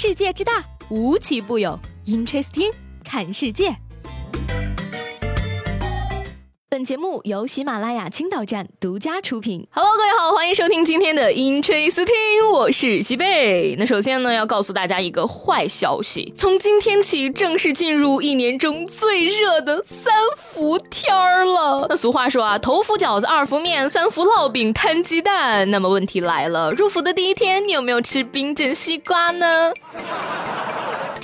世界之大，无奇不有。Interesting，看世界。本节目由喜马拉雅青岛站独家出品。Hello，各位好，欢迎收听今天的 Interesting，我是西贝。那首先呢，要告诉大家一个坏消息，从今天起正式进入一年中最热的三伏天儿了。那俗话说啊，头伏饺子，二伏面，三伏烙饼，摊鸡蛋。那么问题来了，入伏的第一天，你有没有吃冰镇西瓜呢？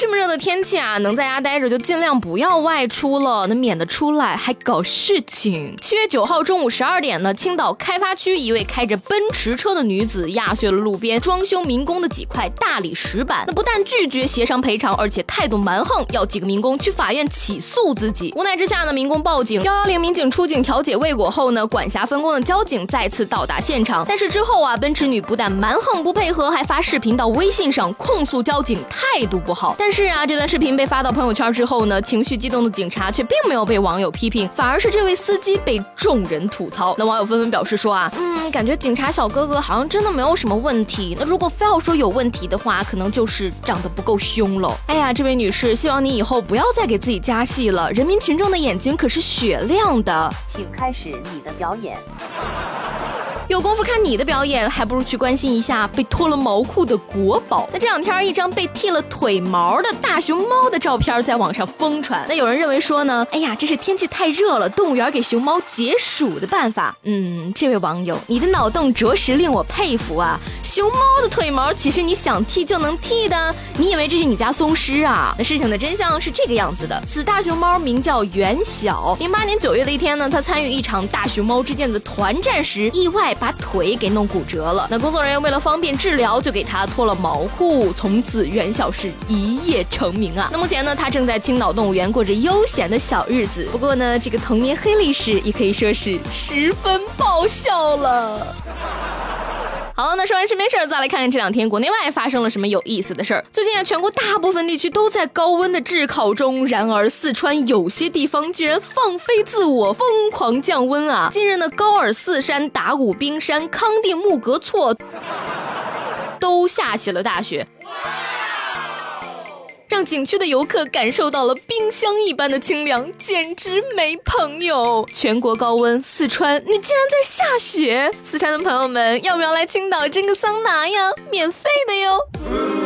这么热的天气啊，能在家待着就尽量不要外出了，那免得出来还搞事情。七月九号中午十二点呢，青岛开发区一位开着奔驰车的女子压碎了路边装修民工的几块大理石板，那不但拒绝协商赔偿，而且态度蛮横，要几个民工去法院起诉自己。无奈之下呢，民工报警，幺幺零民警出警调解未果后呢，管辖分工的交警再次到达现场。但是之后啊，奔驰女不但蛮横不配合，还发视频到微信上控诉交警态度不好。但是啊，这段视频被发到朋友圈之后呢，情绪激动的警察却并没有被网友批评，反而是这位司机被众人吐槽。那网友纷纷表示说啊，嗯，感觉警察小哥哥好像真的没有什么问题。那如果非要说有问题的话，可能就是长得不够凶喽。哎呀，这位女士，希望你以后不要再给自己加戏了。人民群众的眼睛可是雪亮的，请开始你的表演。有功夫看你的表演，还不如去关心一下被脱了毛裤的国宝。那这两天，一张被剃了腿毛的大熊猫的照片在网上疯传。那有人认为说呢，哎呀，这是天气太热了，动物园给熊猫解暑的办法。嗯，这位网友，你的脑洞着实令我佩服啊！熊猫的腿毛岂是你想剃就能剃的？你以为这是你家松狮啊？那事情的真相是这个样子的：此大熊猫名叫袁小，零八年九月的一天呢，他参与一场大熊猫之间的团战时，意外。把腿给弄骨折了，那工作人员为了方便治疗，就给他脱了毛裤，从此袁小是一夜成名啊。那目前呢，他正在青岛动物园过着悠闲的小日子。不过呢，这个童年黑历史也可以说是十分爆笑了。好，那说完身边事儿，再来看看这两天国内外发生了什么有意思的事儿。最近啊，全国大部分地区都在高温的炙烤中，然而四川有些地方居然放飞自我，疯狂降温啊！近日呢，高尔寺山、达古冰山、康定木格措都下起了大雪。让景区的游客感受到了冰箱一般的清凉，简直没朋友。全国高温，四川你竟然在下雪！四川的朋友们，要不要来青岛蒸个桑拿呀？免费的哟。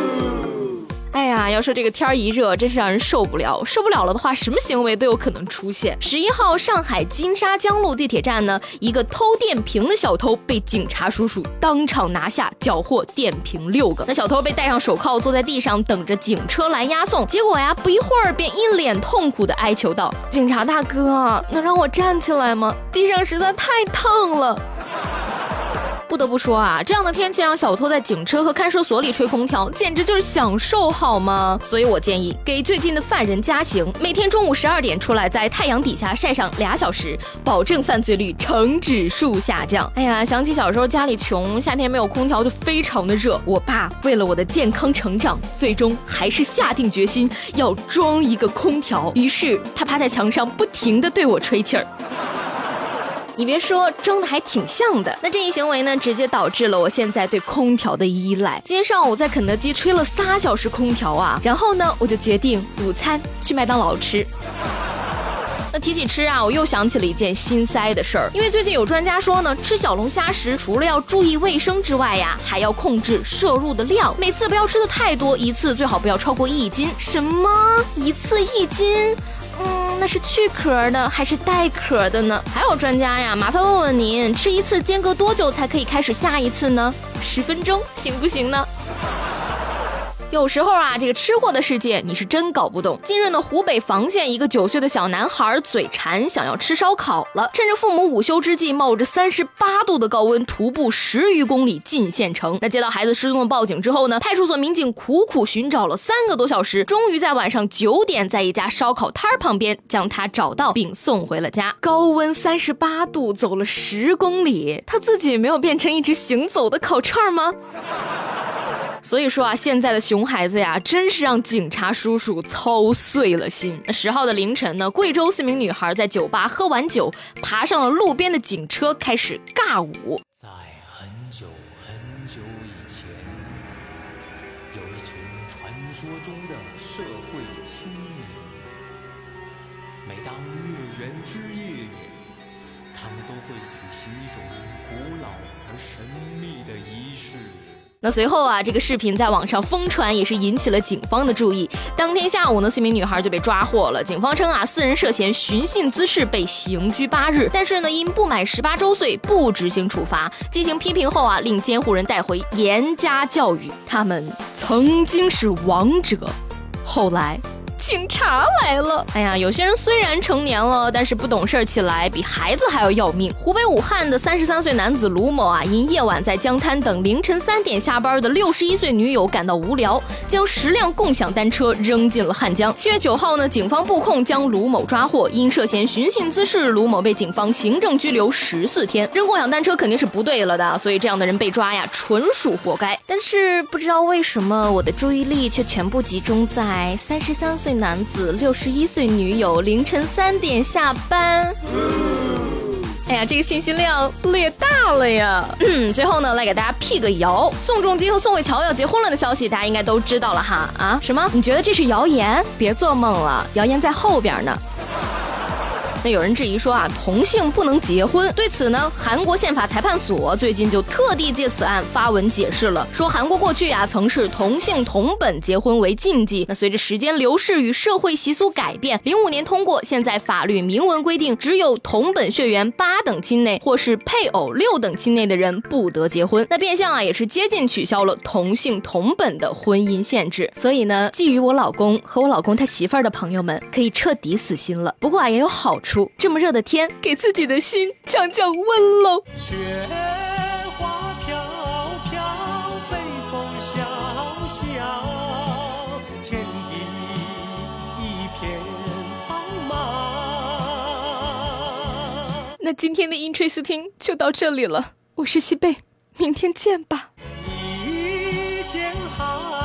要说这个天儿一热，真是让人受不了。受不了了的话，什么行为都有可能出现。十一号，上海金沙江路地铁站呢，一个偷电瓶的小偷被警察叔叔当场拿下，缴获电瓶六个。那小偷被戴上手铐，坐在地上等着警车来押送。结果呀，不一会儿便一脸痛苦的哀求道：“警察大哥，能让我站起来吗？地上实在太烫了。”不得不说啊，这样的天气让小偷在警车和看守所里吹空调，简直就是享受，好吗？所以我建议给最近的犯人加刑，每天中午十二点出来，在太阳底下晒上俩小时，保证犯罪率呈指数下降。哎呀，想起小时候家里穷，夏天没有空调就非常的热，我爸为了我的健康成长，最终还是下定决心要装一个空调。于是他趴在墙上，不停的对我吹气儿。你别说，装的还挺像的。那这一行为呢，直接导致了我现在对空调的依赖。今天上午在肯德基吹了仨小时空调啊，然后呢，我就决定午餐去麦当劳吃。那提起吃啊，我又想起了一件心塞的事儿。因为最近有专家说呢，吃小龙虾时除了要注意卫生之外呀，还要控制摄入的量，每次不要吃的太多，一次最好不要超过一斤。什么？一次一斤？那是去壳的还是带壳的呢？还有专家呀，麻烦问问您，吃一次间隔多久才可以开始下一次呢？十分钟行不行呢？有时候啊，这个吃货的世界你是真搞不懂。近日呢，湖北房县一个九岁的小男孩嘴馋，想要吃烧烤了，趁着父母午休之际，冒着三十八度的高温，徒步十余公里进县城。那接到孩子失踪的报警之后呢，派出所民警苦苦寻找了三个多小时，终于在晚上九点，在一家烧烤摊儿旁边将他找到，并送回了家。高温三十八度，走了十公里，他自己没有变成一只行走的烤串吗？所以说啊，现在的熊孩子呀，真是让警察叔叔操碎了心。十号的凌晨呢，贵州四名女孩在酒吧喝完酒，爬上了路边的警车，开始尬舞。在很久很久以前，有一群传说中的社会青年，每当月圆之夜，他们都会举行一种古老而神秘的仪式。那随后啊，这个视频在网上疯传，也是引起了警方的注意。当天下午呢，四名女孩就被抓获了。警方称啊，四人涉嫌寻衅滋事，被刑拘八日。但是呢，因不满十八周岁，不执行处罚。进行批评后啊，令监护人带回严加教育。他们曾经是王者，后来。警察来了！哎呀，有些人虽然成年了，但是不懂事起来比孩子还要要命。湖北武汉的三十三岁男子卢某啊，因夜晚在江滩等凌晨三点下班的六十一岁女友感到无聊，将十辆共享单车扔进了汉江。七月九号呢，警方布控将卢某抓获，因涉嫌寻衅滋事，卢某被警方行政拘留十四天。扔共享单车肯定是不对了的，所以这样的人被抓呀，纯属活该。但是不知道为什么我的注意力却全部集中在三十三岁。男子六十一岁女友凌晨三点下班，哎呀，这个信息量略大了呀。嗯，最后呢，来给大家辟个谣，宋仲基和宋慧乔要结婚了的消息，大家应该都知道了哈。啊，什么？你觉得这是谣言？别做梦了，谣言在后边呢。那有人质疑说啊，同性不能结婚。对此呢，韩国宪法裁判所最近就特地借此案发文解释了，说韩国过去啊曾是同性同本结婚为禁忌。那随着时间流逝与社会习俗改变，零五年通过，现在法律明文规定，只有同本血缘八等亲内或是配偶六等亲内的人不得结婚。那变相啊也是接近取消了同性同本的婚姻限制。所以呢，觊觎我老公和我老公他媳妇儿的朋友们可以彻底死心了。不过啊也有好处。这么热的天，给自己的心降降温喽。雪花飘飘，北风萧萧，天地一片苍茫。那今天的 Interesting 就到这里了，我是西贝，明天见吧。下。